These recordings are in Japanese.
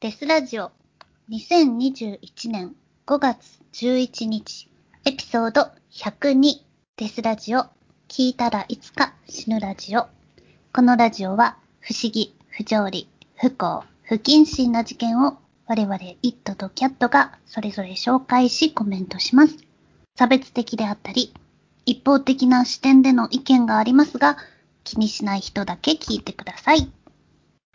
デスラジオ2021年5月11日エピソード102デスラジオ聞いたらいつか死ぬラジオこのラジオは不思議、不条理、不幸、不謹慎な事件を我々イットとキャットがそれぞれ紹介しコメントします。差別的であったり一方的な視点での意見がありますが気にしない人だけ聞いてください。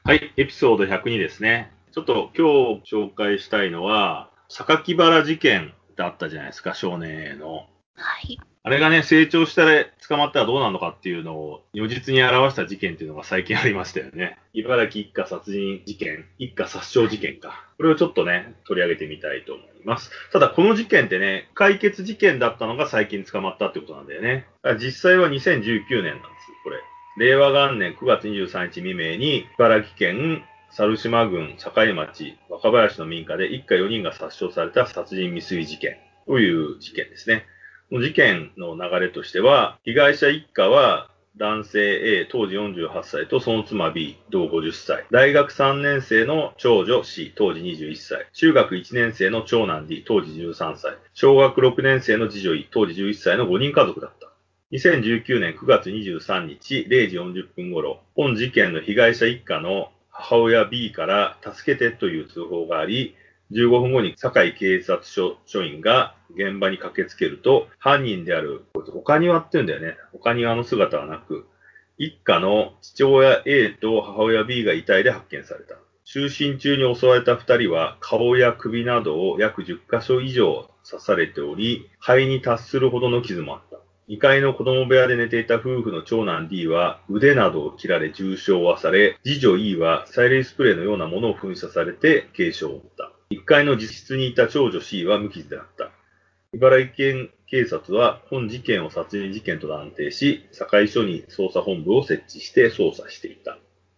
はい、エピソード102ですね。ちょっと今日紹介したいのは、榊原事件ってあったじゃないですか、少年への。はい。あれがね、成長したら捕まったらどうなるのかっていうのを如実に表した事件っていうのが最近ありましたよね。茨城一家殺人事件、一家殺傷事件か。これをちょっとね、取り上げてみたいと思います。ただこの事件ってね、解決事件だったのが最近捕まったってことなんだよね。実際は2019年なんです、これ。令和元年9月23日未明に、茨城県猿島郡境町若林の民家で一家4人が殺傷された殺人未遂事件という事件ですね。この事件の流れとしては、被害者一家は男性 A 当時48歳とその妻 B 同50歳、大学3年生の長女 C 当時21歳、中学1年生の長男 D 当時13歳、小学6年生の次女 E 当時11歳の5人家族だった。2019年9月23日0時40分頃、本事件の被害者一家の母親 B から助けてという通報があり、15分後に堺警察署署員が現場に駆けつけると、犯人である、こいつ岡庭って言うんだよね。岡庭の姿はなく、一家の父親 A と母親 B が遺体で発見された。就寝中に襲われた二人は顔や首などを約10箇所以上刺されており、肺に達するほどの傷もあった。2階の子供部屋で寝ていた夫婦の長男 D は腕などを切られ重傷はされ、次女 E は催涙スプレーのようなものを噴射されて軽傷を負った。1階の自室にいた長女 C は無傷であった。茨城県警察は本事件を殺人事件と断定し、堺署に捜査本部を設置して捜査していた。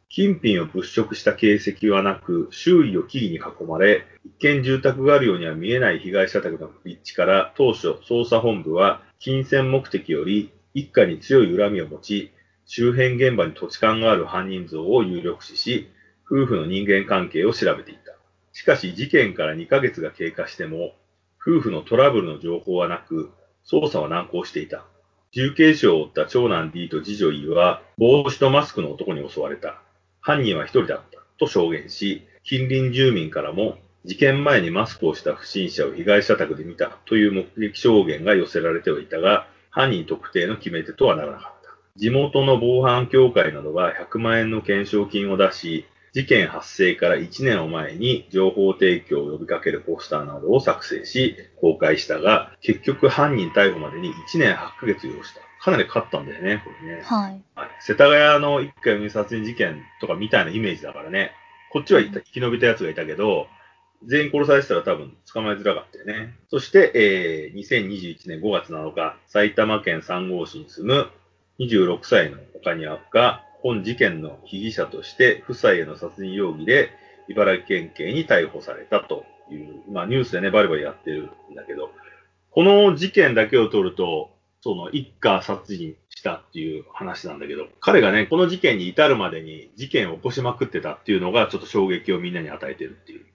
金品を物色した形跡はなく、周囲を木々に囲まれ、一見住宅があるようには見えない被害者宅の立地から当初捜査本部は金銭目的より一家に強い恨みを持ち、周辺現場に土地勘がある犯人像を有力視し、夫婦の人間関係を調べていた。しかし事件から2ヶ月が経過しても、夫婦のトラブルの情報はなく、捜査は難航していた。重軽傷を負った長男 D と次女 E は、帽子とマスクの男に襲われた。犯人は一人だったと証言し、近隣住民からも事件前にマスクをした不審者を被害者宅で見たという目撃証言が寄せられてはいたが、犯人特定の決め手とはならなかった。地元の防犯協会などが100万円の懸賞金を出し、事件発生から1年を前に情報提供を呼びかけるポスターなどを作成し、公開したが、結局犯人逮捕までに1年8ヶ月要した。かなりかかったんだよね、これね。はい。世田谷の一家4殺人事件とかみたいなイメージだからね。こっちは生き延びたやつがいたけど、全員殺されてたら多分捕まえづらかったよね。そして、えー、2021年5月7日、埼玉県三郷市に住む26歳の岡庭が本事件の被疑者として夫妻への殺人容疑で茨城県警に逮捕されたという、まあニュースでね、バリバリやってるんだけど、この事件だけを取ると、その一家殺人したっていう話なんだけど、彼がね、この事件に至るまでに事件を起こしまくってたっていうのがちょっと衝撃をみんなに与えてるっていう。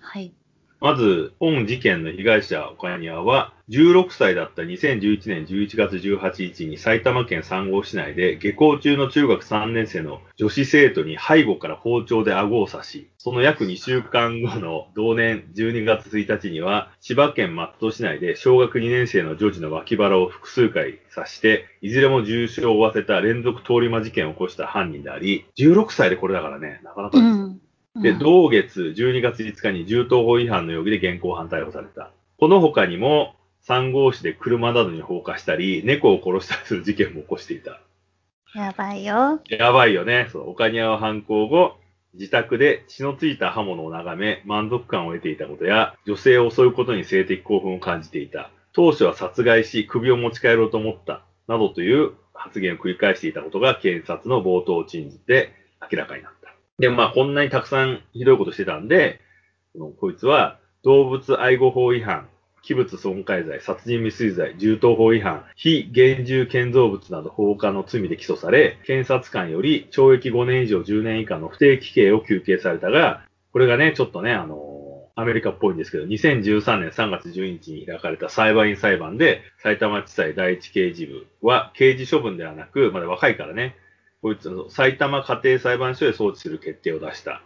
はい。まず、本事件の被害者、岡庭は、16歳だった2011年11月18日に埼玉県三郷市内で下校中の中学3年生の女子生徒に背後から包丁で顎を刺し、その約2週間後の同年12月1日には、千葉県松戸市内で小学2年生の女児の脇腹を複数回刺して、いずれも重傷を負わせた連続通り魔事件を起こした犯人であり、16歳でこれだからね、なかなかうん。で、うん同月12月5日に銃刀法違反の容疑で現行犯逮捕された。この他にも、三号市で車などに放火したり、猫を殺したりする事件も起こしていた。やばいよ。やばいよね。そう、岡庭は犯行後、自宅で血のついた刃物を眺め、満足感を得ていたことや、女性を襲うことに性的興奮を感じていた。当初は殺害し、首を持ち帰ろうと思った。などという発言を繰り返していたことが、検察の冒頭陳述で明らかになった。で、まあ、こんなにたくさんひどいことしてたんで、こいつは、動物愛護法違反、器物損壊罪、殺人未遂罪、銃刀法違反、非現住建造物など放火の罪で起訴され、検察官より懲役5年以上10年以下の不定期刑を求刑されたが、これがね、ちょっとね、あの、アメリカっぽいんですけど、2013年3月12日に開かれた裁判員裁判で、埼玉地裁第一刑事部は刑事処分ではなく、まだ若いからね、こいつの埼玉家庭裁判所へ送致する決定を出した。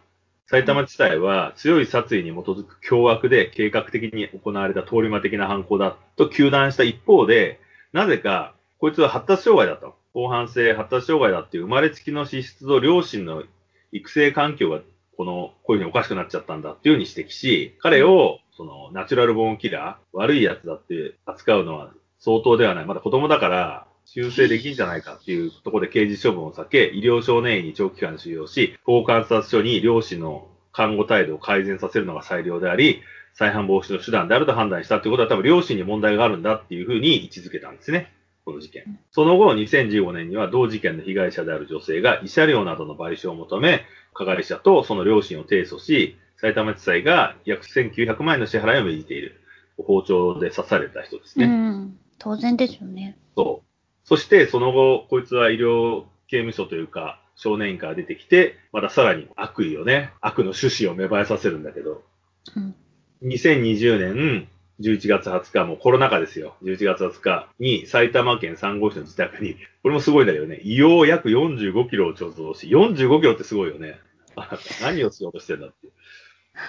埼玉地裁は強い殺意に基づく凶悪で計画的に行われた通り魔的な犯行だと糾弾した一方で、なぜか、こいつは発達障害だと。後半性発達障害だっていう生まれつきの資質と両親の育成環境がこの、こういうふうにおかしくなっちゃったんだっていうふうに指摘し、彼を、その、ナチュラルボーンキラー、悪いやつだって扱うのは相当ではない。まだ子供だから、修正できんじゃないかっていうところで刑事処分を避け、医療少年院に長期間収容し、法観察所に両親の看護態度を改善させるのが最良であり、再犯防止の手段であると判断したっていうことは多分両親に問題があるんだっていうふうに位置づけたんですね。この事件。その後、2015年には同事件の被害者である女性が慰謝料などの賠償を求め、加害者とその両親を提訴し、埼玉地裁が約1900万円の支払いを命じている。包丁で刺された人ですね。うん。当然ですよね。そう。そして、その後、こいつは医療刑務所というか、少年院から出てきて、またさらに悪意をね、悪の趣旨を芽生えさせるんだけど、うん。2020年11月20日、もうコロナ禍ですよ。11月20日に埼玉県三郷市の自宅に、これもすごいんだけどね、硫黄約45キロを貯蔵し、45キロってすごいよね。あ 何をしようとしてんだって。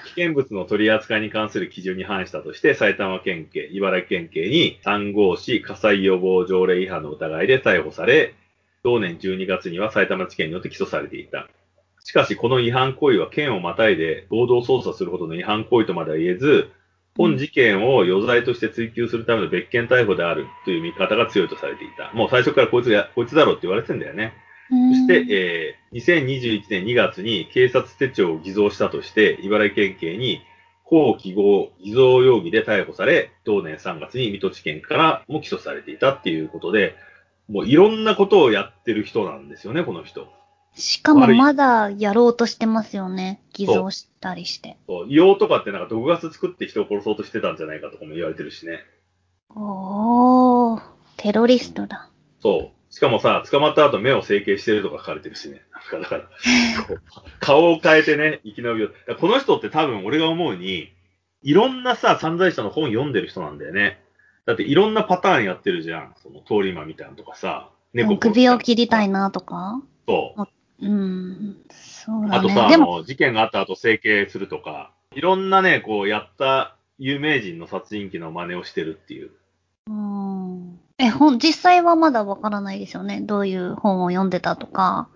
危険物の取り扱いに関する基準に反したとして、埼玉県警、茨城県警に三郷市火災予防条例違反の疑いで逮捕され、同年12月には埼玉地検によって起訴されていた。しかし、この違反行為は県をまたいで合同捜査するほどの違反行為とまでは言えず、本事件を余罪として追及するための別件逮捕であるという見方が強いとされていた。もう最初からこいつが、こいつだろうって言われてんだよね。そして、えー2021年2月に警察手帳を偽造したとして、茨城県警に後記号偽造容疑で逮捕され、同年3月に水戸地検からも起訴されていたっていうことで、もういろんなことをやってる人なんですよね、この人。しかもまだやろうとしてますよね。偽造したりして。そう硫黄とかってなんか毒ガス作って人を殺そうとしてたんじゃないかとかも言われてるしね。おー、テロリストだ。そう。しかもさ、捕まった後目を整形してるとか書かれてるしね。だから、顔を変えてね、生き延びよう。この人って多分俺が思うに、いろんなさ、犯罪者の本読んでる人なんだよね。だっていろんなパターンやってるじゃん。その通り魔みたいなのとかさ。猫殺首を切りたいな。なとか？そう。うん。そうだあとさ、。事件があった後整形するとか、いろんなね、こう、やった有名人の殺人鬼の真似をしてるっていう。うん。え、本、実際はまだわからないですよね？どういう本を読んでたとか。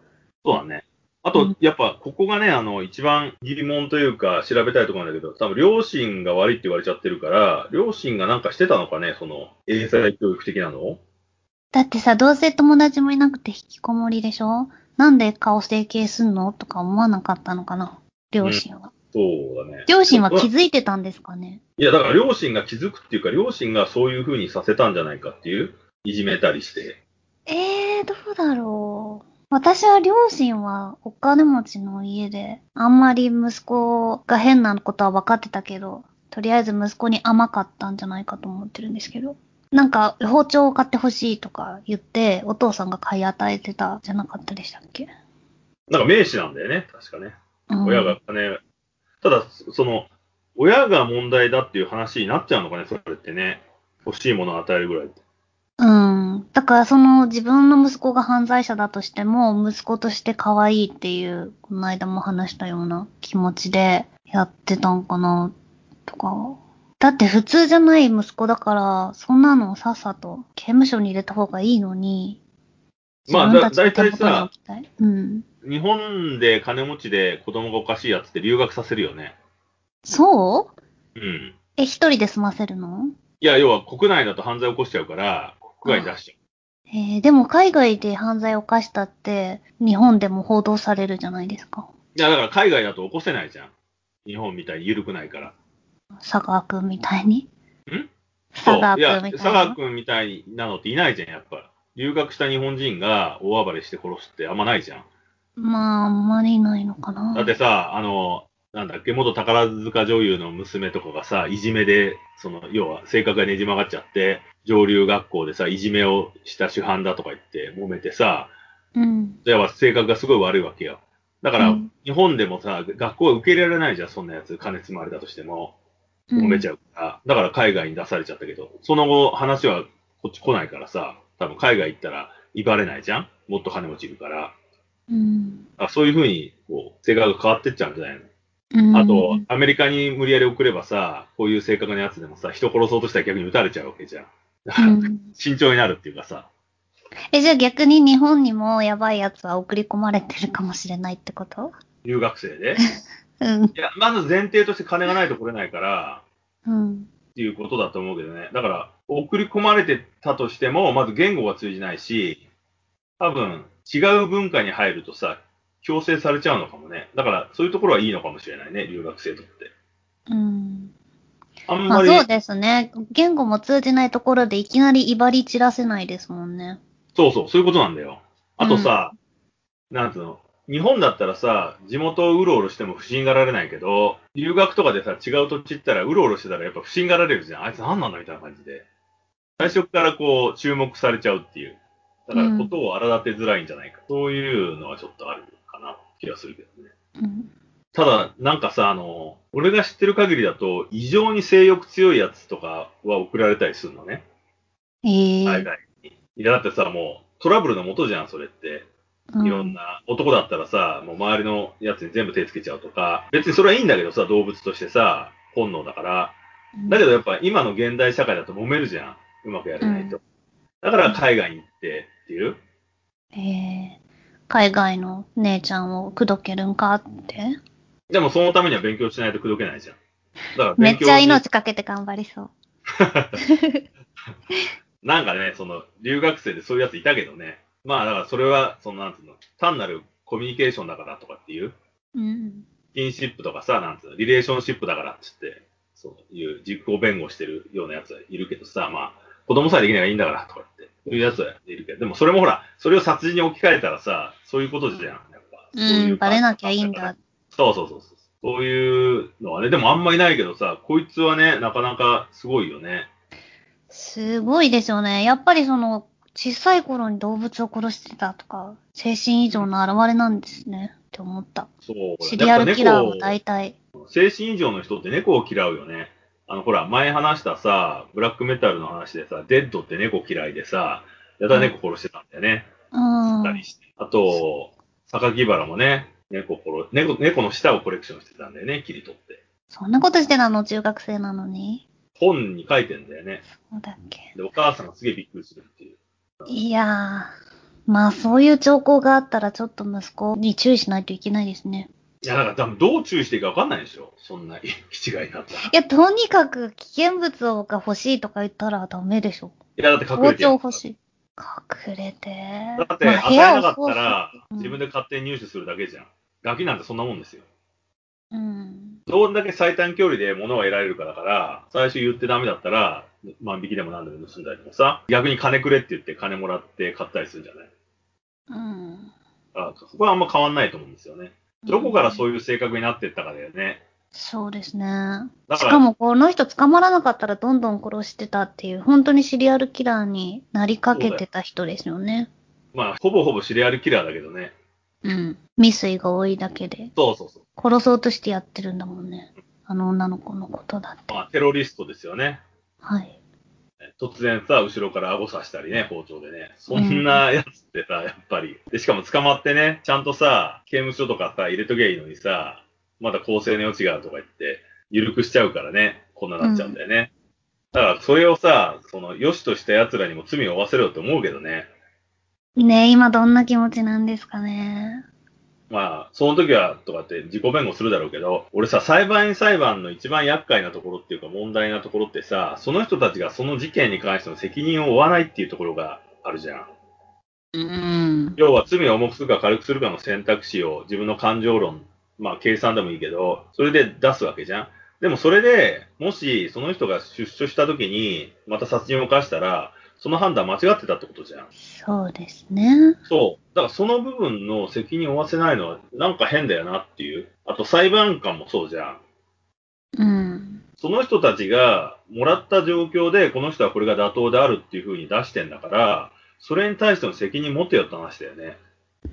そうだね。あとうん、やっぱ、ここがね、あの、一番疑問というか、調べたいところなんだけど、多分、両親が悪いって言われちゃってるから、両親がなんかしてたのかね、その、英才教育的なの？をだってさ、どうせ友達もいなくて引きこもりでしょ？なんで顔整形すんの？とか思わなかったのかな？両親は。そうだね。両親は気いづいてたんですかね？いや、だから、両親が気づくっていうか、両親がそういう風にさせたんじゃないかっていう、いじめたりして。えー、どうだろう。私は両親はお金持ちの家で、あんまり息子が変なことは分かってたけど、とりあえず息子に甘かったんじゃないかと思ってるんですけど。なんか、包丁を買ってほしいとか言って、お父さんが買い与えてたじゃなかったでしたっけ、なんか名士なんだよね、確かね。うん、親が金、ただ、その、親が問題だっていう話になっちゃうのかね、それってね。欲しいものを与えるぐらいって。うん。だからその自分の息子が犯罪者だとしても、息子として可愛いっていう、この間も話したような気持ちでやってたんかな、とか。だって普通じゃない息子だから、そんなのをさっさと刑務所に入れた方がいいのに。まあだだいたいさうん。日本で金持ちで子供がおかしいやつって留学させるよね。そう？うん。え、一人で済ませるの？いや、要は国内だと犯罪起こしちゃうから、国外に出しちゃう。えーでも海外で犯罪を犯したって、日本でも報道されるじゃないですか。いや、だから海外だと起こせないじゃん。日本みたいに緩くないから。佐川くんみたいに？ん？佐。川くんみたいな。佐川くんみたいなのっていないじゃん、やっぱ。留学した日本人が大暴れして殺すってあんまないじゃん。まあ、あんまりないのかな。だってさ、あの、なんだっけ、元宝塚女優の娘とかがさ、いじめで、その、要は性格がねじ曲がっちゃって、上流学校でさ、いじめをした主犯だとか言って揉めてさ、うん。要は性格がすごい悪いわけよ。だから、うん日本でもさ、学校は受け入れられないじゃん、そんなやつ。金積まれたとしても。揉めちゃうから。だから海外に出されちゃったけど、その後話はこっち来ないからさ、多分海外行ったら威張れないじゃんもっと金持ちいるから。うん。あそういうふうに、こう、性格が変わってっちゃうんじゃないの？うん。あと、アメリカに無理やり送ればさ、こういう性格のやつでもさ、人殺そうとしたら逆に撃たれちゃうわけじゃん。だから、うん 慎重になるっていうかさ、え、じゃあ逆に日本にもやばいやつは送り込まれてるかもしれないってこと？留学生で？うん。いや、まず前提として金がないと来れないから、うん。っていうことだと思うけどね。だから、送り込まれてたとしても、まず言語が通じないし、多分、違う文化に入るとさ、強制されちゃうのかもね。だから、そういうところはいいのかもしれないね、留学生とって。うん。あんまり、まあそうですね。言語も通じないところでいきなり威張り散らせないですもんね。そうそう、そういうことなんだよ。あとさ、なんつうの、日本だったらさ、地元をうろうろしても不審がられないけど、留学とかでさ、違う土地行ったらうろうろしてたらやっぱ不審がられるじゃん。あいつ何なんだみたいな感じで。最初からこう、注目されちゃうっていう。だから、ことを荒立てづらいんじゃないか。そういうのはちょっとあるかな、気がするけどね。うん。ただ、なんかさ、あの、俺が知ってる限りだと、異常に性欲強いやつとかは送られたりするのね。ええ海外に。いや、だってさ、もう、トラブルの元じゃん、それって。いろんな、男だったらさ、もう周りのやつに全部手つけちゃうとか、別にそれはいいんだけどさ、動物としてさ、本能だから。うんだけどやっぱ今の現代社会だと揉めるじゃん。うまくやれないと。うだから海外に行ってっていう？ええ海外の姉ちゃんを口説けるんかって？でもそのためには勉強しないと口説けないじゃん。だからめっちゃ命かけて頑張りそう。なんかね、その、留学生でそういうやついたけどね。まあだからそれは、そのなんつうの、単なるコミュニケーションだからとかっていう。うん。スキンシップとかさ、なんつうの、リレーションシップだからっつって、そういう実行弁護してるようなやつはいるけどさ、まあ、子供さえできないからいいんだからとかって、そういうやつはいるけど、でもそれもほら、それを殺人に置き換えたらさ、そういうことじゃん、やっぱ。そうん、バレなきゃいいんだ。そうそうそうそう。そういうのはね、でもあんまいないけどさ、こいつはね、なかなかすごいよね。すごいですよね。やっぱりその、小さい頃に動物を殺してたとか、精神異常の現れなんですね。って思った。そう。シリアルキラーは大体。猫精神異常の人って猫を嫌うよね。あの、ほら、前話したさ、ブラックメタルの話でさ、デッドって猫嫌いでさ、やたら猫殺してたんだよね。うん。たりして。あと、榊原もね、猫殺、猫、猫の舌をコレクションしてたんだよね、切り取って。そんなことしてたの？中学生なのに。本に書いてんだよね。そうだっけ。で、お母さんがすげえびっくりするっていう。いやー、まあそういう兆候があったらちょっと息子に注意しないといけないですね。いや、だから多分どう注意していいか分かんないでしょ。そんな、気違いになったら。いいや、とにかく危険物が欲しいとか言ったらダメでしょ。や、だって隠包れてやる丁欲しい。隠れて。だって、まあ与えなかったら、自分で勝手に入手するだけじゃん。ガキなんてそんなもんですよ。うん。どんだけ最短距離で物が得られるかだから、最初言ってダメだったら、万引きでも何でも盗んだりとかさ、逆に金くれって言って金もらって買ったりするんじゃないうん。あそこはあんま変わんないと思うんですよね。どこからそういう。性格になっていったかだよね。そうですね。しかもこの人捕まらなかったらどんどん殺してたっていう、本当にシリアルキラーになりかけてた人ですよね。まあ、ほぼほぼシリアルキラーだけどね。うん。未遂が多いだけで。そうそうそう。殺そうとしてやってるんだもんね。あの女の子のことだって。まあ、テロリストですよね。はい。突然さ、後ろから顎刺したりね、包丁でね。そんなやつってさ、やっぱり。で、しかも捕まってね、ちゃんとさ、刑務所とかさ、入れときゃいいのにさ、まだ公正の余地があるとか言って、緩くしちゃうからね、こんななっちゃうんだよね。だから、それをさ、その、良しとした奴らにも罪を負わせろよって思うけどね。ねえ、今どんな気持ちなんですかね。まあ、その時は、とかって自己弁護するだろうけど、俺さ、裁判員裁判の一番厄介なところっていうか問題なところってさ、その人たちがその事件に関しての責任を負わないっていうところがあるじゃん。うん。要は罪を重くするか軽くするかの選択肢を自分の感情論、まあ計算でもいいけど、それで出すわけじゃん。でもそれで、もしその人が出所した時に、また殺人を犯したら、その判断間違ってたってことじゃん。そうですね。そう。だからその部分の責任を負わせないのはなんか変だよなっていう。あと裁判官もそうじゃん。うん。その人たちがもらった状況でこの人はこれが妥当であるっていう風に出してんだから、それに対しての責任持てよって話だよね。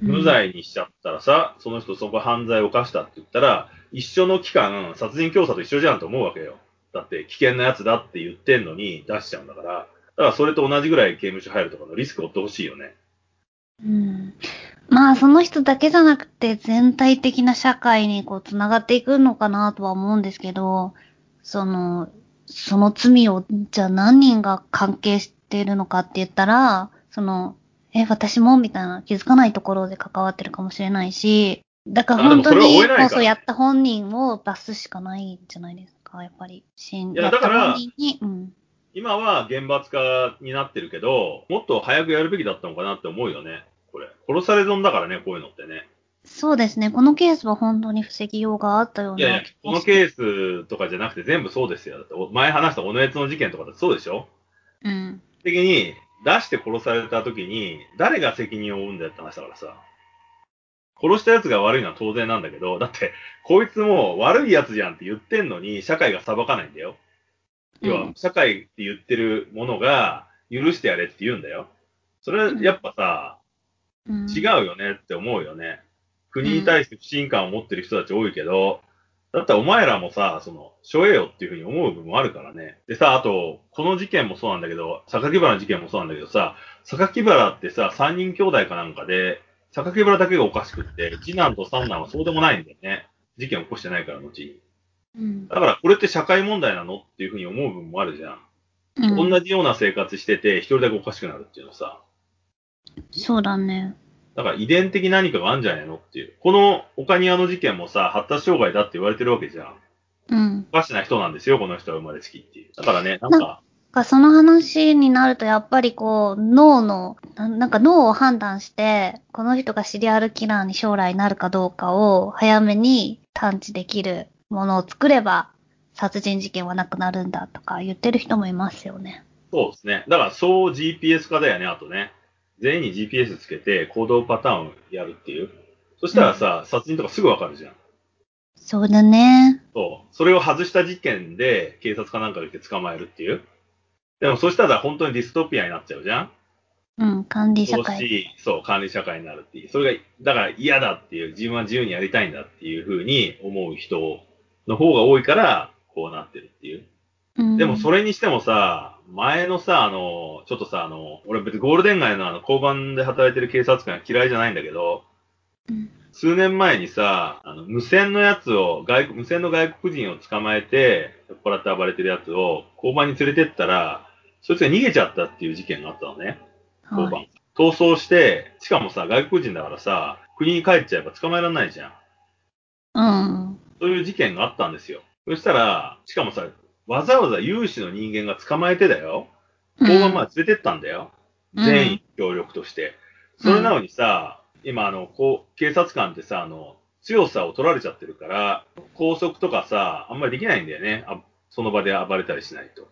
無罪にしちゃったらさ、その人そこ犯罪を犯したって言ったら、一緒の期間、殺人教唆と一緒じゃんと思うわけよ。だって危険なやつだって言ってんのに出しちゃうんだから。だからそれと同じぐらい刑務所入るとかのリスクを負ってほしいよね。うん。まあ、その人だけじゃなくて、全体的な社会にこう、つながっていくのかなとは思うんですけど、その、その罪を、じゃあ何人が関係しているのかって言ったら、その、え、私もみたいな気づかないところで関わってるかもしれないし、だから本当にこそやった本人を出すしかないんじゃないですか、やっぱり。いやだから。今は厳罰化になってるけど、もっと早くやるべきだったのかなって思うよね。これ。殺され損だからね、こういうのってね。そうですね。このケースは本当に防ぎようがあったような。いやいや、このケースとかじゃなくて全部そうですよ。だってお前話した小野悦の事件とかだってそうでしょ？うん。的に出して殺された時に誰が責任を負うんだよって話だからさ。殺した奴が悪いのは当然なんだけど、だって、こいつも悪い奴じゃんって言ってんのに、社会が裁かないんだよ。要はうん、社会って言ってるものが、許してやれって言うんだよ。それ、やっぱさ、うん、違うよねって思うよね。国に対して不信感を持ってる人たち多いけど、だったらお前らもさ、その、しょえよっていうふうに思う部分もあるからね。でさ、あと、この事件もそうなんだけど、榊原の事件もそうなんだけどさ、榊原ってさ、三人兄弟かなんかで、榊原だけがおかしくって、次男と三男はそうでもないんだよね。事件を起こしてないから、後に。うん。だから、これって社会問題なのっていうふうに思う部分もあるじゃん。うん、同じような生活してて、一人だけおかしくなるっていうのさ。そうだね。だから遺伝的何かがあるんじゃないのっていう。この岡庭の事件もさ、発達障害だって言われてるわけじゃん。うん。おかしな人なんですよ、この人は生まれつきっていう。だからね、なんか、かその話になるとやっぱりこう脳のななんか脳を判断してこの人がシリアルキラーに将来なるかどうかを早めに探知できるものを作れば殺人事件はなくなるんだとか言ってる人もいますよね。そうですね。だから、そう GPS 化だよね、あとね。全員に GPS つけて行動パターンをやるっていう。そしたらさ、殺人とかすぐわかるじゃん。そうだね。そう。それを外した事件で警察かなんかが来て捕まえるっていう。でも、そしたら本当にディストピアになっちゃうじゃんうん、管理社そう会。し、そう、管理社会になるっていう。それが、だから嫌だっていう、自分は自由にやりたいんだっていうふうに思う人の方が多いから、こうなってるっていう。うん、でもそれにしてもさ、前のさ、あの、ちょっとさ、あの、俺別にゴールデン街のあの、交番で働いてる警察官が嫌いじゃないんだけど、うん数年前にさ、あの、無線のやつを、外国、無線の外国人を捕まえて、酔っ払って暴れてるやつを交番に連れてったら、そいつが逃げちゃったっていう事件があったのね。交番。はい。逃走して、しかもさ、外国人だからさ、国に帰っちゃえば捕まえられないじゃん。うん。そういう事件があったんですよ。そしたら、しかもさ、わざわざ有志の人間が捕まえてだよ。交番まで連れてったんだよ。うん全員協力として。それなのにさ、今あの、こう、警察官ってさ、あの、強さを取られちゃってるから、拘束とかさ、あんまりできないんだよね。あその場で暴れたりしないと。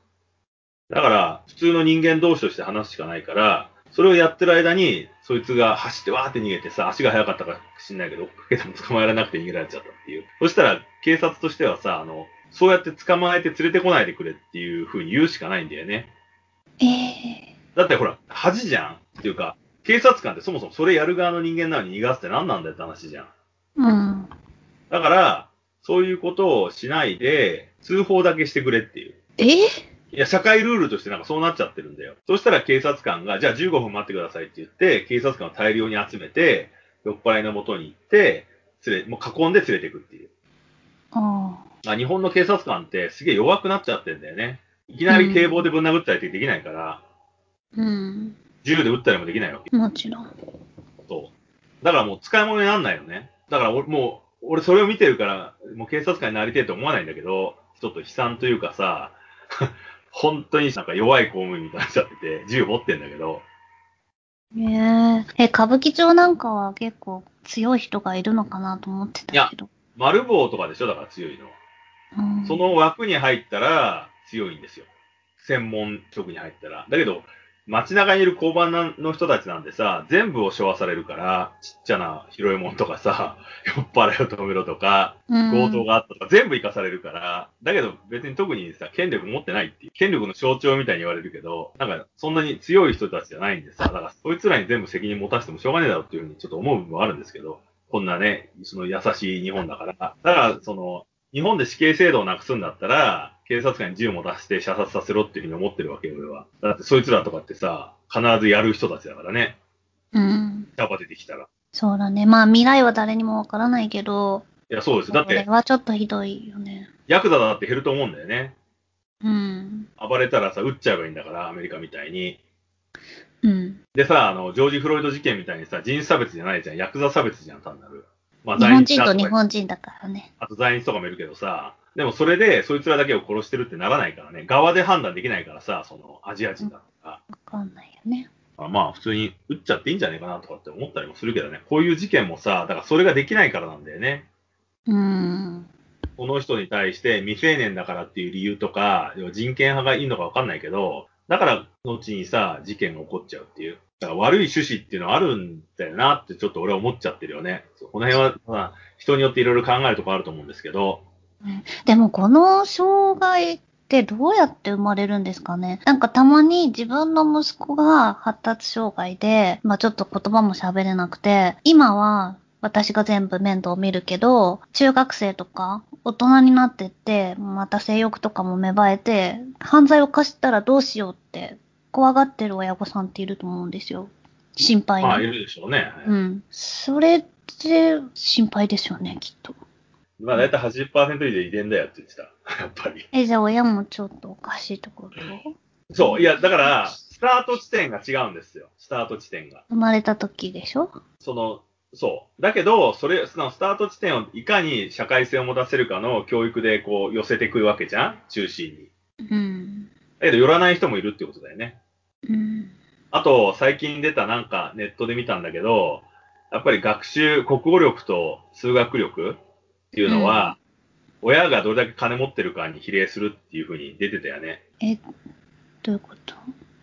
だから、普通の人間同士として話すしかないから、それをやってる間に、そいつが走ってわーって逃げてさ、足が速かったか知んないけど、追っかけても捕まえられなくて逃げられちゃったっていう。そしたら、警察としてはさ、あの、そうやって捕まえて連れてこないでくれっていう風に言うしかないんだよね。ええだってほら、恥じゃんっていうか、警察官ってそもそもそれやる側の人間なのに逃がすって何なんだよって話じゃん。うん。だから、そういうことをしないで、通報だけしてくれっていう。え？いや、社会ルールとしてなんかそうなっちゃってるんだよ。そしたら警察官が、じゃあ15分待ってくださいって言って、警察官を大量に集めて、酔っ払いの元に行って、連れ、もう囲んで連れてくっていう。ああ日本の警察官ってすげえ弱くなっちゃってんだよね。いきなり警棒でぶん殴ったりってできないから、あ。うん。銃で撃ったりもできないわけ。もちろん。そう。だからもう使い物にならないよね。だから俺もう、俺それを見てるから、もう警察官になりてえと思わないんだけど、ちょっと悲惨というかさ、本当になんか弱い公務員みたいになっちゃってて、銃持ってんだけど、えええ、歌舞伎町なんかは結構強い人がいるのかなと思ってたけど。丸棒とかでしょ？だから強いのは。うん、その枠に入ったら強いんですよ。専門職に入ったら。だけど、街中にいる交番の人たちなんでさ、全部を背負わされるから、ちっちゃな拾い物とかさ、酔っ払いを止めろとか、うん強盗があったとか、全部生かされるから、だけど別に特にさ、権力持ってないっていう、権力の象徴みたいに言われるけど、なんかそんなに強い人たちじゃないんでさ、だからそいつらに全部責任持たせてもしょうがねえだろうっていうふうにちょっと思う部分はあるんですけど、こんなね、その優しい日本だから。だから、その、日本で死刑制度をなくすんだったら、警察官に銃持たせて射殺させろっていうふうに思ってるわけよ、俺は。だってそいつらとかってさ、必ずやる人たちだからね。うん。キャパ出てきたら。そうだね。まあ未来は誰にもわからないけど、いや、そうです。だって、これはちょっとひどいよね。ヤクザだって減ると思うんだよね。うん。暴れたらさ、撃っちゃえばいいんだから、アメリカみたいに。うん。でさ、あの、ジョージ・フロイド事件みたいにさ、人種差別じゃないじゃん。ヤクザ差別じゃん、単なる。まあ日本人と日本人だからね。あと在日とかもいるけどさ、でもそれでそいつらだけを殺してるってならないからね。側で判断できないからさ、そのアジア人だとか。わかんないよね。あまあ普通に撃っちゃっていいんじゃないかなとかって思ったりもするけどね。こういう事件もさ、だからそれができないからなんだよね。うん。この人に対して未成年だからっていう理由とか、人権派がいいのかわかんないけど、だから後にさ、事件が起こっちゃうっていう。だから悪い趣旨っていうのはあるんだよなってちょっと俺は思っちゃってるよね。この辺は、まあ、人によっていろいろ考えるところあると思うんですけど、でもこの障害ってどうやって生まれるんですかね？なんかたまに自分の息子が発達障害で、まあちょっと言葉も喋れなくて、今は私が全部面倒を見るけど、中学生とか大人になってって、また性欲とかも芽生えて、犯罪を犯したらどうしようって怖がってる親御さんっていると思うんですよ。心配に。まあいるでしょうね。うん。それって心配ですよね、きっと。まあ大体80%以上遺伝だよって言ってた。やっぱり。え、じゃあ親もちょっとおかしいところそう。いや、だから、スタート地点が違うんですよ。スタート地点が。生まれた時でしょ？その、そう。だけど、それ、そのスタート地点をいかに社会性を持たせるかの教育でこう寄せてくるわけじゃん？中心に。うん。だけど寄らない人もいるってことだよね。うん。あと、最近出たなんかネットで見たんだけど、やっぱり学習、国語力と数学力っていうのは、親がどれだけ金持ってるかに比例するっていうふうに出てたよね。え、どういうこと？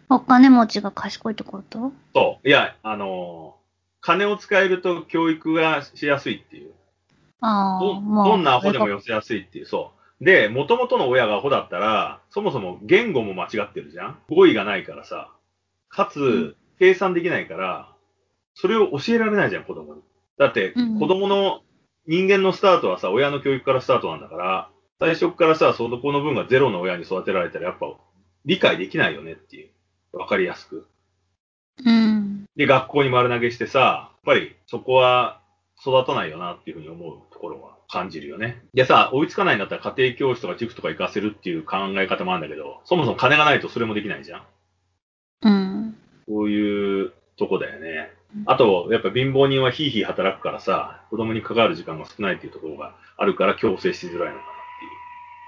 お金持ちが賢いってこと？そう。いや、あのー金を使えると教育がしやすいっていう。ああ、どんなアホでもよ。寄せやすいっていう、そう。で、元々の親がアホだったら、そもそも言語も間違ってるじゃん語彙がないからさ。かうつ、計算できないから、それを教えられないじゃん、子供に。だって、うん子供の人間のスタートはさ、親の教育からスタートなんだから、最初からさ、そこの分がゼロの親に育てられたら、やっぱ、理解できないよねっていう。わかりやすく。うん。で、学校に丸投げしてさ、やっぱりそこは育たないよなっていうふうに思うところは感じるよね。でさ、追いつかないんだったら家庭教師とか塾とか行かせるっていう考え方もあるんだけど、そもそも金がないとそれもできないじゃん。うん。そういうとこだよね。あと、やっぱ貧乏人はひいひい働くからさ、子供に関わる時間が少ないっていうところがあるから強制しづらいのかな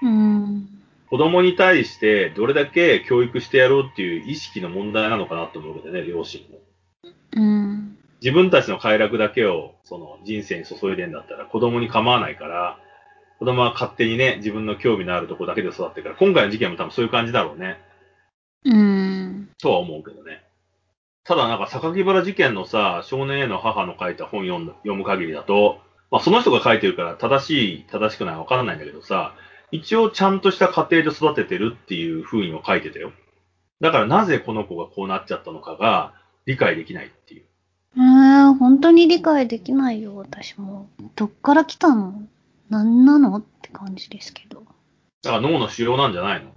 っていう。うん。子供に対してどれだけ教育してやろうっていう意識の問題なのかなと思うけどね、両親も。うん。自分たちの快楽だけをその人生に注いでんだったら子供に構わないから、子供は勝手にね、自分の興味のあるとこだけで育ってるから、今回の事件も多分そういう感じだろうね。うん。とは思うけどね。ただなんか榊原事件のさ、少年への母の書いた本読読む限りだと、まあその人が書いてるから正しい、正しくないわからないんだけどさ、一応ちゃんとした家庭で育ててるっていう風にも書いてたよ。だからなぜこの子がこうなっちゃったのかが理解できないっていう。えー、本当に理解できないよ、私も。どっから来たの？何なの？って感じですけど。だから脳の腫瘍なんじゃないの？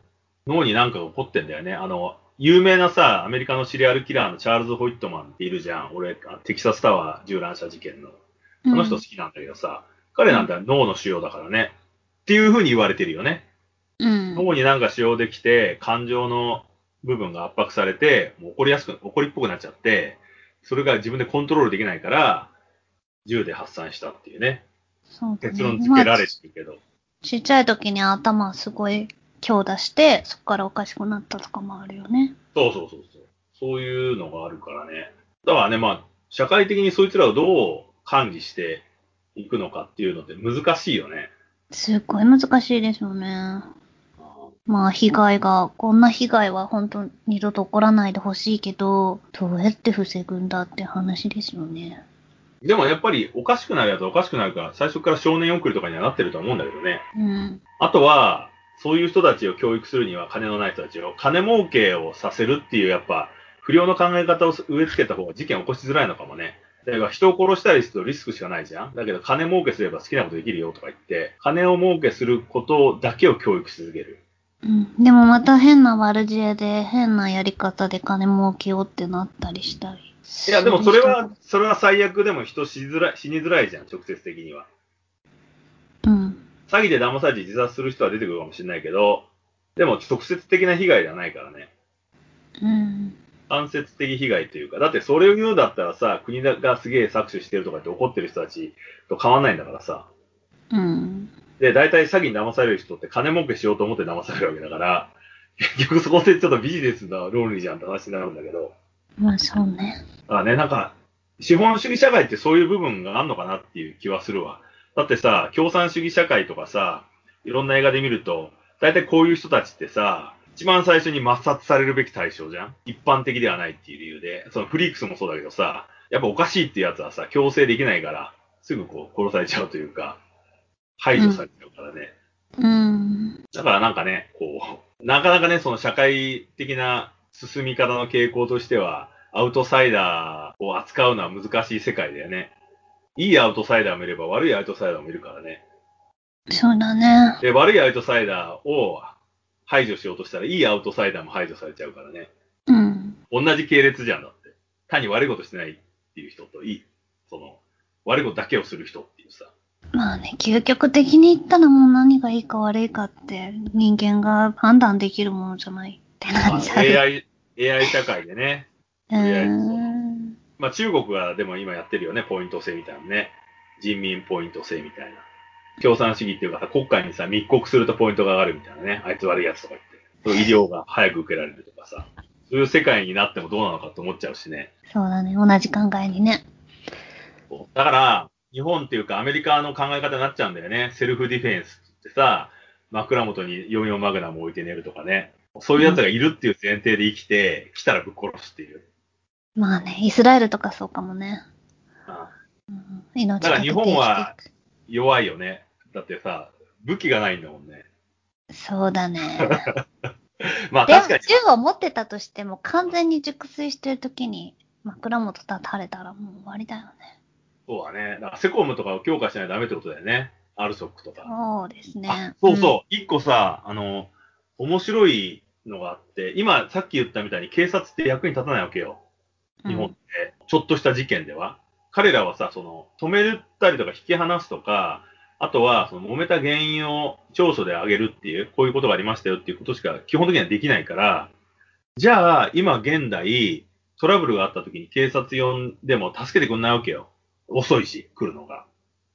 脳になんかが起こってんだよね。あの、有名なさ、アメリカのシリアルキラーのチャールズ・ホイットマンっているじゃん。俺、テキサスタワー銃乱射事件の。うんこの人好きなんだけどさ、彼なんて脳の腫瘍だからね。っていう風に言われてるよね。うん。脳になんか腫瘍できて、感情の部分が圧迫されて、もう怒りやすく、怒りっぽくなっちゃって、それが自分でコントロールできないから、銃で発散したっていうね。そうだね結論付けられてるけど。ちっちゃい時に頭すごい強打して、そこからおかしくなったとかもあるよね。そうそうそうそう。そういうのがあるからね。だからね、まあ、社会的にそいつらをどう管理していくのかっていうのって難しいよね。すっごい難しいですよね。まあ被害が、こんな被害は本当二度と起こらないでほしいけど、どうやって防ぐんだって話ですよね。でもやっぱりおかしくなるやつはおかしくなるから、最初から少年送りとかにはなってると思うんだけどね。うん。あとは、そういう人たちを教育するには金のない人たちを、金儲けをさせるっていうやっぱ、不良の考え方を植え付けた方が事件を起こしづらいのかもね。だから人を殺したりするとリスクしかないじゃんだけど金儲けすれば好きなことできるよとか言って、金を儲けすることだけを教育し続ける。うん。でもまた変な悪知恵で、変なやり方で金儲けようってなったりしたり。いや、でもそれは、それは最悪でも人死づらい、死にづらいじゃん、直接的には。うん。詐欺で騙されて自殺する人は出てくるかもしれないけど、でも直接的な被害ではないからね。うん。間接的被害というか、だってそれを言うんだったらさ、国がすげえ搾取してるとかって怒ってる人たちと変わんないんだからさ。うん。で、大体詐欺に騙される人って金儲けしようと思って騙されるわけだから、結局そこでちょっとビジネスの論理じゃんって話になるんだけど。まあそうね。あね、なんか、資本主義社会ってそういう部分があるのかなっていう気はするわ。だってさ、共産主義社会とかさ、いろんな映画で見ると、大体こういう人たちってさ、一番最初に抹殺されるべき対象じゃん？一般的ではないっていう理由で、そのフリークスもそうだけどさ、やっぱおかしいっていうやつはさ、強制できないから、すぐこう殺されちゃうというか、排除されちゃうからね。うん。だからなんかね、こう、なかなかね、その社会的な進み方の傾向としては、アウトサイダーを扱うのは難しい世界だよね。いいアウトサイダーもいれば悪いアウトサイダーもいるからね。そうだね。で、悪いアウトサイダーを排除しようとしたら、いいアウトサイダーも排除されちゃうからね。うん。同じ系列じゃんだって。単に悪いことしてないっていう人と、いい、その、悪いことだけをする人。まあね、究極的に言ったらもう何がいいか悪いかって人間が判断できるものじゃないってなまあっちゃう。AI、AI 社会でね、うーん。まあ中国がでも今やってるよね、ポイント制みたいなね。人民ポイント制みたいな。共産主義っていうかさ、国家にさ、密告するとポイントが上がるみたいなね。あいつ悪いやつとか言って。医療が早く受けられるとかさ。そういう世界になってもどうなのかって思っちゃうしね。そうだね、同じ考えにね。だから、日本っていうかアメリカの考え方になっちゃうんだよね。セルフディフェンスってさ、枕元に44マグナム置いて寝るとかね。そういう奴がいるっていう前提で生きて、来たらぶっ殺すっていう。まあね、イスラエルとかそうかもね。あうん、命だから日本は弱いよね。だってさ、武器がないんだもんね。そうだね。まあ確かに。銃を持ってたとしても完全に熟睡してる時に枕元立たれたらもう終わりだよね。そうだね。だからセコムとかを強化しないとダメってことだよね。アルソックとか。そうですねあ。そうそう。一、個さ、あの、面白いのがあって、今さっき言ったみたいに警察って役に立たないわけよ。うん。日本って。ちょっとした事件では。彼らはさ、その、止めたりとか引き離すとか、あとは、その揉めた原因を調書で上げるっていう、こういうことがありましたよっていうことしか基本的にはできないから、じゃあ、今現代、トラブルがあった時に警察呼んでも助けてくんないわけよ。遅いし、来るのが。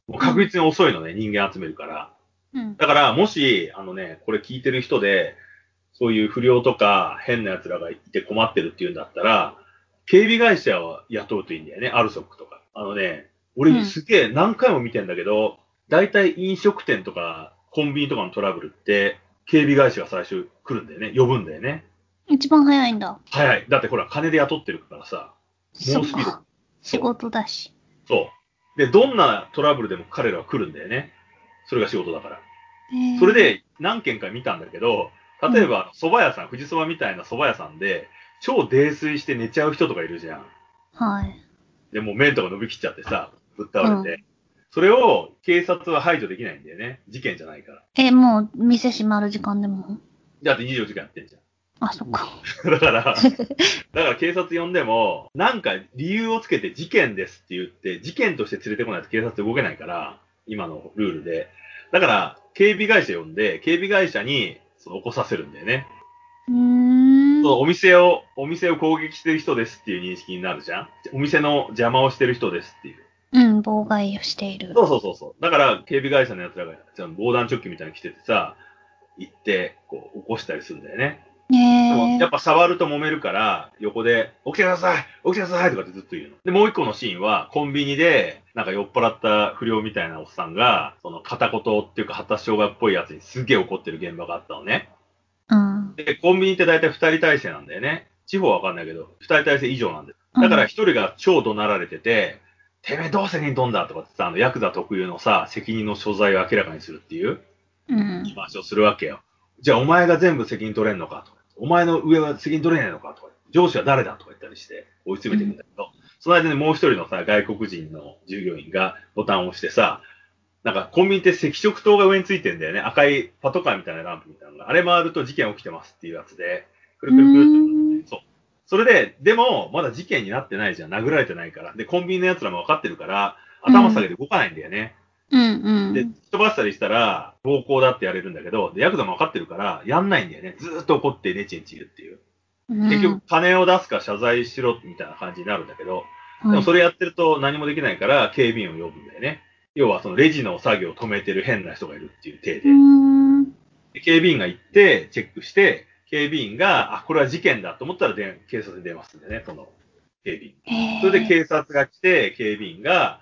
もう確実に遅いのね、人間集めるから。うん。だから、もし、あのね、これ聞いてる人で、そういう不良とか変な奴らがいて困ってるっていうんだったら、警備会社を雇うといいんだよね、アルソックとか。あのね、うん俺すげえ何回も見てんだけど、大体飲食店とかコンビニとかのトラブルって、警備会社が最初来るんだよね、呼ぶんだよね。一番早いんだ。早い。だってほら、金で雇ってるからさ、そっ猛スピードか。仕事だし。そう。で、どんなトラブルでも彼らは来るんだよね。それが仕事だから。それ、で何件か見たんだけど、例えば蕎麦屋さん、富士蕎麦みたいな蕎麦屋さんで、超泥酔して寝ちゃう人とかいるじゃん。はい。で、もう麺とか伸びきっちゃってさ、ぶっ倒れて。それを警察は排除できないんだよね。事件じゃないから。え、もう店閉まる時間でもだって24時間やってんじあ、そっか。だから、だから警察呼んでも、なんか理由をつけて事件ですって言って、事件として連れてこないと警察動けないから、今のルールで。だから、警備会社呼んで、警備会社にその起こさせるんだよね。うーん。そうお店を、お店を攻撃してる人ですっていう認識になるじゃんお店の邪魔をしてる人ですっていう。うん、妨害をしている。そうそうそうそう。だから、警備会社の奴らが、防弾チョッキみたいに着ててさ、行って、こう、起こしたりするんだよね。でやっぱ触ると揉めるから、横で、起きてください起きてくださいとかってずっと言うの。で、もう一個のシーンは、コンビニで、なんか酔っ払った不良みたいなおっさんが、その片言っていうか発達障害っぽいやつにすげえ怒ってる現場があったのね。うん。で、コンビニって大体2人体制なんだよね。地方はわかんないけど、2人体制以上なんだよ。だから1人が超怒鳴られてて、てめえどう責任取んだとかってさ、あの、ヤクザ特有のさ、責任の所在を明らかにするっていううん。言い回しをするわけよ。じゃあお前が全部責任取れんのかとか、お前の上は責任取れないのかとか、上司は誰だとか言ったりして追い詰めていくんだけど、その間にもう一人のさ、外国人の従業員がボタンを押してさ、なんかコンビニって赤色灯が上についてんだよね。赤いパトカーみたいなランプみたいなのが。あれ回ると事件起きてますっていうやつで、くるくるくるってそう。それで、でも、まだ事件になってないじゃん。殴られてないから。で、コンビニの奴らも分かってるから、頭下げて動かないんだよね。うんうん。で、飛ばしたりしたら、暴行だってやれるんだけど、で、ヤクザも分かってるから、やんないんだよね。ずーっと怒ってネチネチ言うっていう。うん、結局、金を出すか謝罪しろみたいな感じになるんだけど、でもそれやってると何もできないから、警備員を呼ぶんだよね。要は、そのレジの作業を止めてる変な人がいるっていう体でう。ん。で警備員が行って、チェックして、警備員が、あ、これは事件だと思ったらで、警察に電話するんだよね、その警備員。それで警察が来て、警備員が、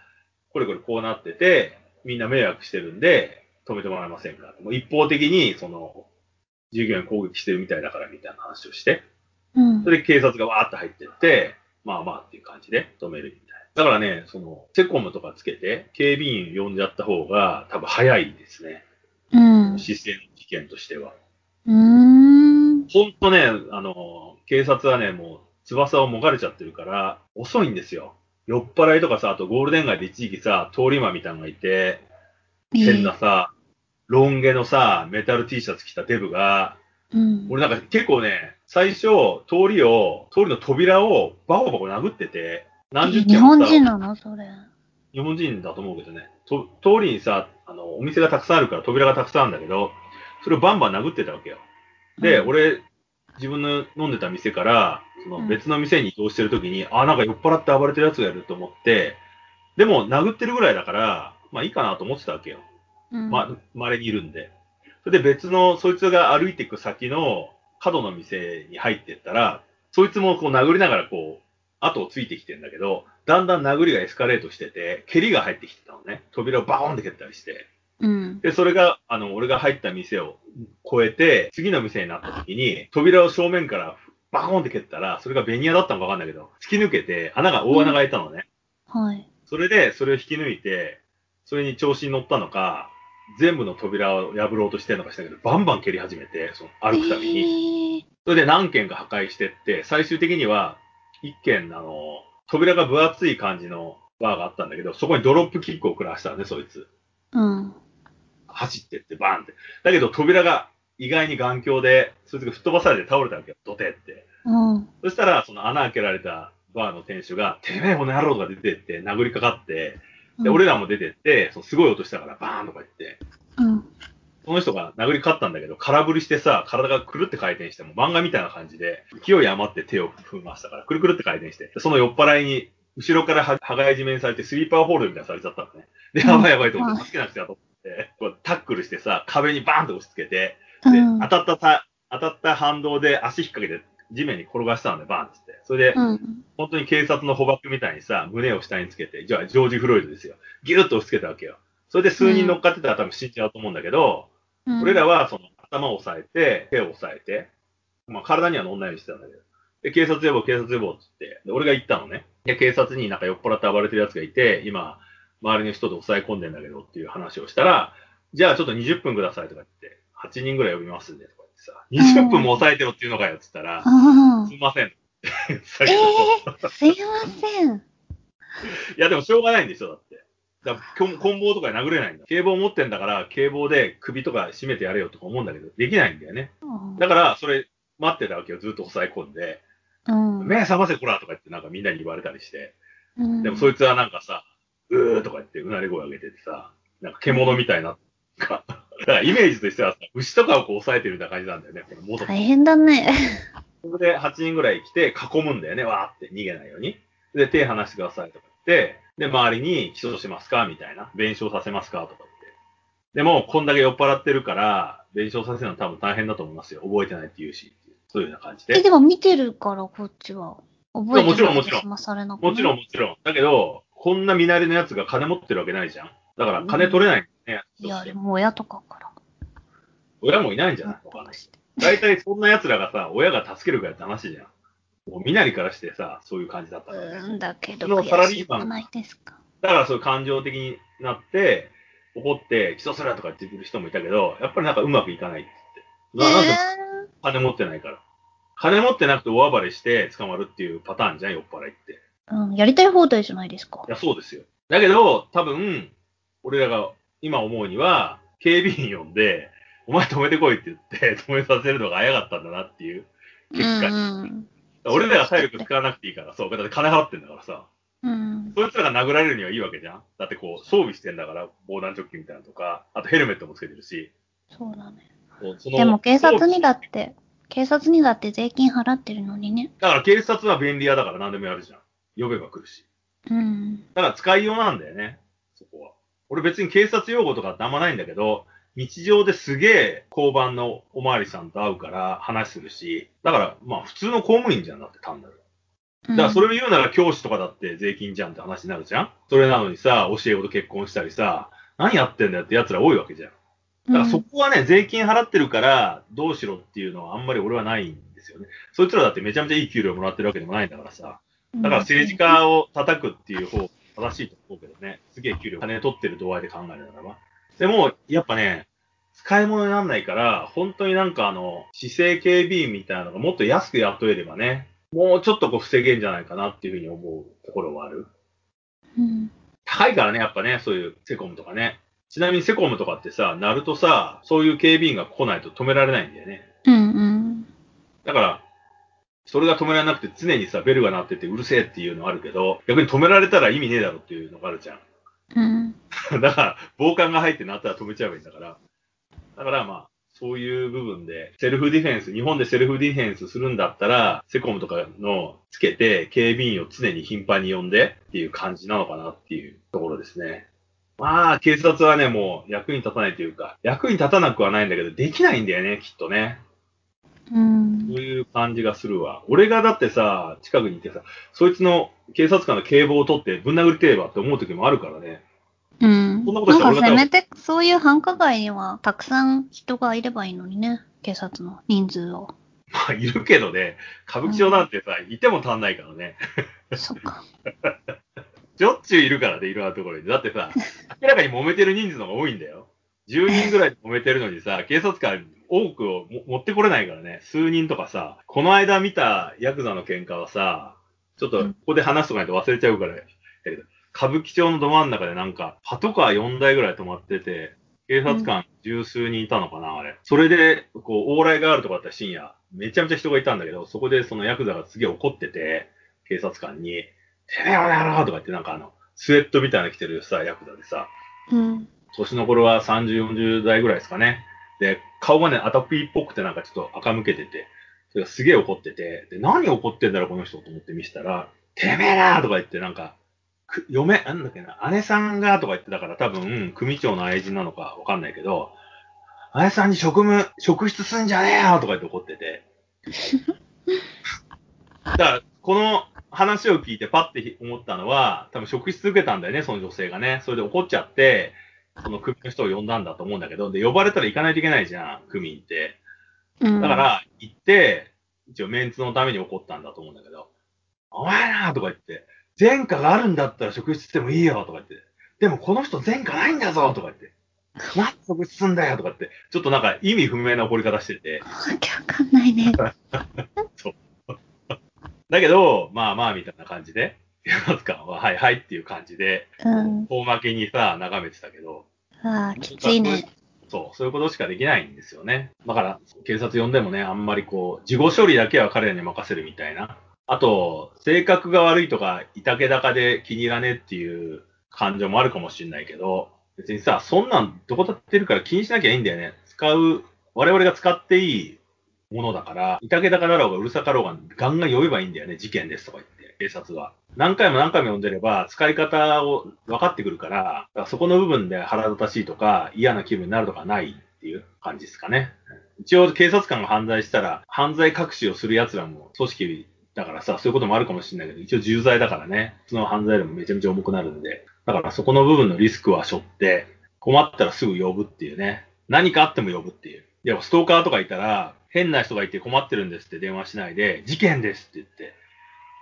これこれこうなってて、みんな迷惑してるんで、止めてもらえませんかもう一方的に、その、従業員攻撃してるみたいだからみたいな話をして、うんそ。れで警察がわーって入ってって、まあまあっていう感じで止めるみたいな。だからね、その、セコムとかつけて、警備員呼んじゃった方が多分早いですね。うん。姿勢の事件としては。うーん。ほんとね、あの、警察はね、もう、翼をもがれちゃってるから、遅いんですよ。酔っ払いとかさ、あとゴールデン街で一時期さ、通り魔みたいなのがいて、変なさ、ロン毛のさ、メタル T シャツ着たデブが、うん。俺なんか結構ね、最初、通りを、通りの扉をバコバコ殴ってて、何十日本人なの？それ。日本人だと思うけどね、と通りにさ、あの、お店がたくさんあるから扉がたくさんあるんだけど、それをバンバン殴ってたわけよ。で、うん俺、自分の飲んでた店から、そのうん別の店に移動してる時に、あ、なんか酔っ払って暴れてる奴がいると思って、でも殴ってるぐらいだから、まあいいかなと思ってたわけよ。うん、ま、稀にいるんで。それで別の、そいつが歩いていく先の角の店に入ってったら、そいつもこう殴りながらこう、後をついてきてんだけど、だんだん殴りがエスカレートしてて、蹴りが入ってきてたのね。扉をバーンって蹴ったりして。うん。で、それが、あの、俺が入った店を越えて、次の店になった時に、扉を正面からバコンって蹴ったら、それがベニヤだったのかわかんないけど、突き抜けて、穴が、大穴が開いたのね。はい。そそれで、それを引き抜いて、それに調子に乗ったのか、全部の扉を破ろうとしてるのかしたけど、バンバン蹴り始めて、その歩くたびに。に。それで何軒か破壊してって、最終的には、一軒、あの、扉が分厚い感じのバーがあったんだけど、そこにドロップキックを食らわしたのね、そいつ。うん。走ってって、バーンって。だけど扉が意外に頑強で、そいつが吹っ飛ばされて倒れたわけよ、ドテって。うん。そしたら、その穴開けられたバーの店主が、てめえこの野郎とか？出てって殴りかかって、で、俺らも出てって、そのすごい音したからバーンとか言って、うん。その人が殴りかかったんだけど、空振りしてさ、体がくるって回転して、もう漫画みたいな感じで、勢い余って手を踏みましたから、くるくるって回転して、でその酔っ払いに、後ろからは羽交い締めにされて、スリーパーホールドみたいなのされちゃったのね。で、うんやばいやばいと思っはいて、助けなくちゃと思って、こうタックルしてさ、壁にバーンと押し付けて、で、うん。当たったた、当たった反動で足引っ掛けて、地面に転がしたのね、バーンって。それで、うん。本当に警察の捕獲みたいにさ、胸を下につけて、じゃあ、ジョージ・フロイドですよ。ギュッと押し付けたわけよ。それで数人乗っかってたら多分死んじゃうと思うんだけど、うん、俺らはその頭を押さえて、手を押さえて、まあ体には乗んないようにしてたんだけど。で、警察呼ぼう、警察呼ぼうって言って、で、俺が行ったのね。で、警察になんか酔っ払って暴れてる奴がいて、今、周りの人で抑え込んでんだけどっていう話をしたら、じゃあちょっと20分くださいとか言って、8人ぐらい呼びますんでとか言ってさ、20分も抑えてろっていうのかよって言ったら、あすいません。えー、すいません。いや、でもしょうがないんでしょ、だって。だ棍棒とかで殴れないんだ。警棒持ってんだから、警棒で首とか絞めてやれよとか思うんだけど、できないんだよね。だから、それ、待ってたわけよ。ずっと抑え込んで。うん。目覚ませ、こらとか言ってなんかみんなに言われたりして。うん、でもそいつはなんかさ、うーとか言ってうなり声上げててさ、なんか獣みたいな。だからイメージとしてはさ、牛とかをこう抑えてるみたいな感じなんだよね。この大変だね。そこで8人ぐらい来て囲むんだよね、わーって逃げないように。で、手離してくださいとか言って、で、周りに起訴しますかみたいな。弁償させますかとか言って。でも、こんだけ酔っ払ってるから、弁償させるの多分大変だと思いますよ。覚えてないって言うし。そういうような感じえ、で。でも見てるから、こっちは。覚えてもちろんもちろんもちろんもちろん。だけど、こんな見慣れのやつが金持ってるわけないじゃん。だから金取れないんだよね。いや、でも親とかから。親もいないんじゃない？わか。大体そんな奴らがさ、親が助けるかやって話じゃん。もう身なりからしてさ、そういう感じだったから。うんだけど、サラリーマン悔しくないですか。だからそういう感情的になって、怒って、起訴するとかって言ってくる人もいたけど、やっぱりなんかうまくいかないっつって。ななんでえ金持ってないから。金持ってなくて大暴れして捕まるっていうパターンじゃん、酔っ払いって。ーうん、やりたい放題じゃないですかい。や、そうですよ。だけど、多分、俺らが今思うには、警備員呼んで、お前止めてこいって言って、止めさせるのが早かったんだなっていう結果。うん俺らが体力使わなくていいから、そう、だって金払ってんだからさ。うん。そいつらが殴られるにはいいわけじゃんだってこう、装備してんだから、防弾チョッキみたいなのとか、あとヘルメットもつけてるし。そうだね。こうそのでも警察にだって、警察にだって税金払ってるのにね。だから警察は便利屋だから何でもやるじゃん。呼べば来るし。うん。だから使いようなんだよね、そこは。俺別に警察用語とかってあんまないんだけど、日常ですげえ交番のおまわりさんと会うから話するし、だからまあ普通の公務員じゃんだって単なる。だからそれを言うなら教師とかだって税金じゃんって話になるじゃんそれなのにさ、教え子と結婚したりさ、何やってんだよって奴ら多いわけじゃん。だからそこはね、税金払ってるからどうしろっていうのはあんまり俺はないんですよね。そいつらだってめちゃめちゃいい給料もらってるわけでもないんだからさ。うん、だから政治家を叩くっていう方正しいと思うけどね。すげえ給料、金取ってる度合いで考えるならば。でも、やっぱね、使い物にならないから、本当になんかあの、市政警備員みたいなのがもっと安く雇えればね、もうちょっとこう防げんじゃないかなっていうふうに思うところはある。うん。高いからね、やっぱね、そういうセコムとかね。ちなみにセコムとかってさ、なるとさ、そういう警備員が来ないと止められないんだよね。うんうん。だから、それが止められなくて常にさ、ベルが鳴っててうるせえっていうのあるけど、逆に止められたら意味ねえだろっていうのがあるじゃん。うん。だから、防寒が入ってなったら止めちゃえばいいんだから。だからまあ、そういう部分で、セルフディフェンス、日本でセルフディフェンスするんだったら、セコムとかのつけて、警備員を常に頻繁に呼んでっていう感じなのかなっていうところですね。まあ、警察はね、もう役に立たないというか、役に立たなくはないんだけど、できないんだよね、きっとね。うんそう。いう感じがするわ。俺がだってさ、近くにいてさ、そいつの警察官の警棒を取ってぶん殴りてえわって思う時もあるからね。うん。そんなことしたらせめて、そういう繁華街にはたくさん人がいればいいのにね。警察の人数を。まあ、いるけどね、歌舞伎町なんてさ、いても足んないからね。そっか。しょっちゅういるからね、いろんなところに。だってさ、明らかに揉めてる人数の方が多いんだよ。10人ぐらいで揉めてるのにさ、警察官多くをも持ってこれないからね。数人とかさ、この間見たヤクザの喧嘩はさ、ちょっとここで話すとかないと忘れちゃうから、だけど、歌舞伎町のど真ん中でなんか、パトカー4台ぐらい止まってて、警察官十数人いたのかな、あれ。それで、こう、往来があるとかあったら深夜、めちゃめちゃ人がいたんだけど、そこでそのヤクザがすげえ怒ってて、警察官に、てめえ俺やろうとか言ってなんかあの、スウェットみたいなの着てるさ、ヤクザでさ、うん。年の頃は30、40代ぐらいですかね。で、顔がね、アタピーっぽくてなんかちょっと垢抜けてて、それがすげえ怒ってて、で、何怒ってんだろう、この人と思って見せたら、てめえなーとか言ってなんか、く嫁、なんだっけな、姉さんがとか言ってたから多分、組長の愛人なのかわかんないけど、姉さんに職務、職質すんじゃねえよとか言って怒ってて。だから、この話を聞いてパッて思ったのは、多分職質受けたんだよね、その女性がね。それで怒っちゃって、その組の人を呼んだんだと思うんだけど、で、呼ばれたら行かないといけないじゃん、組員って。うん。だか、ら、行って、一応メンツのために怒ったんだと思うんだけど、お前なとか言って、前科があるんだったら職質してもいいよとか言って、でもこの人前科ないんだぞとか言って、なんで職質すんだよとかって、ちょっとなんか意味不明な怒り方してて、わけわかんないね。だけど、まあまあみたいな感じで、ははいはいっていう感じで、うん。大負けにさ、眺めてたけど、ああ、きついね。そう、そういうことしかできないんですよね。だから、警察呼んでもね、あんまりこう、事後処理だけは彼らに任せるみたいな。あと、性格が悪いとか、いたけ高で気に入らねえっていう感情もあるかもしれないけど、別にさ、そんなんどこだってるから気にしなきゃいいんだよね。使う、我々が使っていいものだから、いたけ高だろうがうるさかろうが、ガンガン呼べばいいんだよね、事件ですとか言って、警察は。何回も何回も呼んでれば、使い方を分かってくるから、からそこの部分で腹立たしいとか、嫌な気分になるとかないっていう感じですかね。一応警察官が犯罪したら、犯罪隠しをする奴らも組織だからさ、そういうこともあるかもしれないけど、一応重罪だからね、その犯罪でもめちゃめちゃ重くなるんで、だからそこの部分のリスクは背負って、困ったらすぐ呼ぶっていうね。何かあっても呼ぶっていう。でもストーカーとかいたら、変な人がいて困ってるんですって電話しないで、事件ですって言って、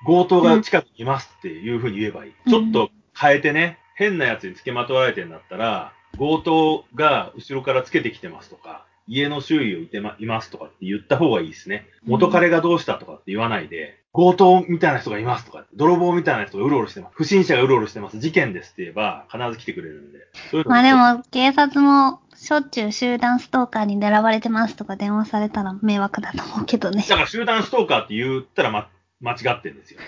強盗が近くにいますっていうふうに言えばいい。うんちょっと変えてね、変な奴につけまとわれてんだったら、強盗が後ろからつけてきてますとか、家の周囲をいてま、いますとかって言った方がいいですね。元彼がどうしたとかって言わないで、強盗みたいな人がいますとか、泥棒みたいな人がうろうろしてます。不審者がうろうろしてます。事件ですって言えば、必ず来てくれるんで。そういうのまあでも、警察もしょっちゅう集団ストーカーに狙われてますとか電話されたら迷惑だと思うけどね。だから集団ストーカーって言ったら、ま、間違ってんですよ。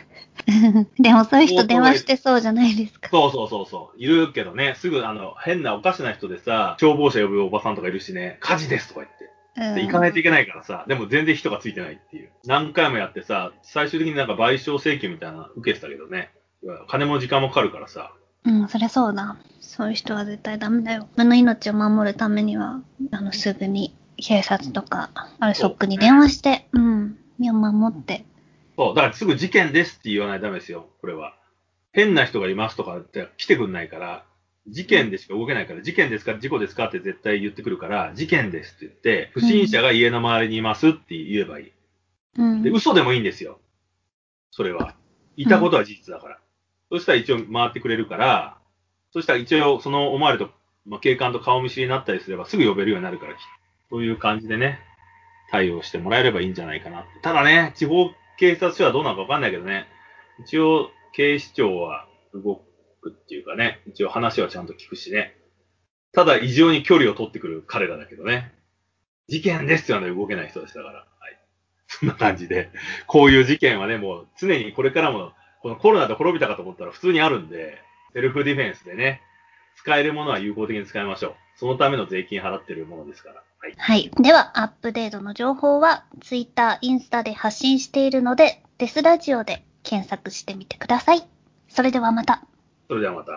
でもそういう人電話してそうじゃないですか。そうそうそうそう。いるけどね、すぐあの、変なおかしな人でさ、消防車呼ぶおばさんとかいるしね、火事ですとか言って。うんで行かないといけないからさ、でも全然人がついてないっていう。何回もやってさ、最終的になんか賠償請求みたいなの受けてたけどね。金も時間もかかるからさ。うん、そりゃそうだ。そういう人は絶対ダメだよ。自分の命を守るためには、あの、すぐに警察とか、あるショックに電話して、うん、身を守って。そう、だからすぐ事件ですって言わないとダメですよ、これは。変な人がいますとかって来てくんないから、事件でしか動けないから、事件ですか事故ですかって絶対言ってくるから、事件ですって言って、不審者が家の周りにいますって言えばいい。うん。で、嘘でもいいんですよ。それは。いたことは事実だから。そしたら一応回ってくれるから、そしたら一応その思われると、まあ、警官と顔見知りになったりすればすぐ呼べるようになるから、そういう感じでね、対応してもらえればいいんじゃないかな。ただね、地方警察署はどうなのかわかんないけどね、一応警視庁は動くっていうかね、一応話はちゃんと聞くしね。ただ異常に距離を取ってくる彼らだけどね。事件ですって言わないと動けない人たちだから。はい。そんな感じで。こういう事件はね、もう常にこれからも、このコロナで滅びたかと思ったら普通にあるんで、セルフディフェンスでね、使えるものは有効的に使いましょう。そのための税金払ってるものですから。はい。はい。では、アップデートの情報は、ツイッター、インスタで発信しているので、デスラジオで検索してみてください。それではまた。それではまた。